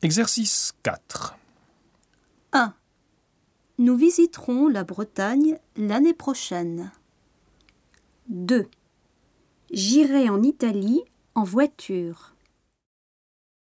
Exercice 4. 1. Nous visiterons la Bretagne l'année prochaine. 2. J'irai en Italie en voiture.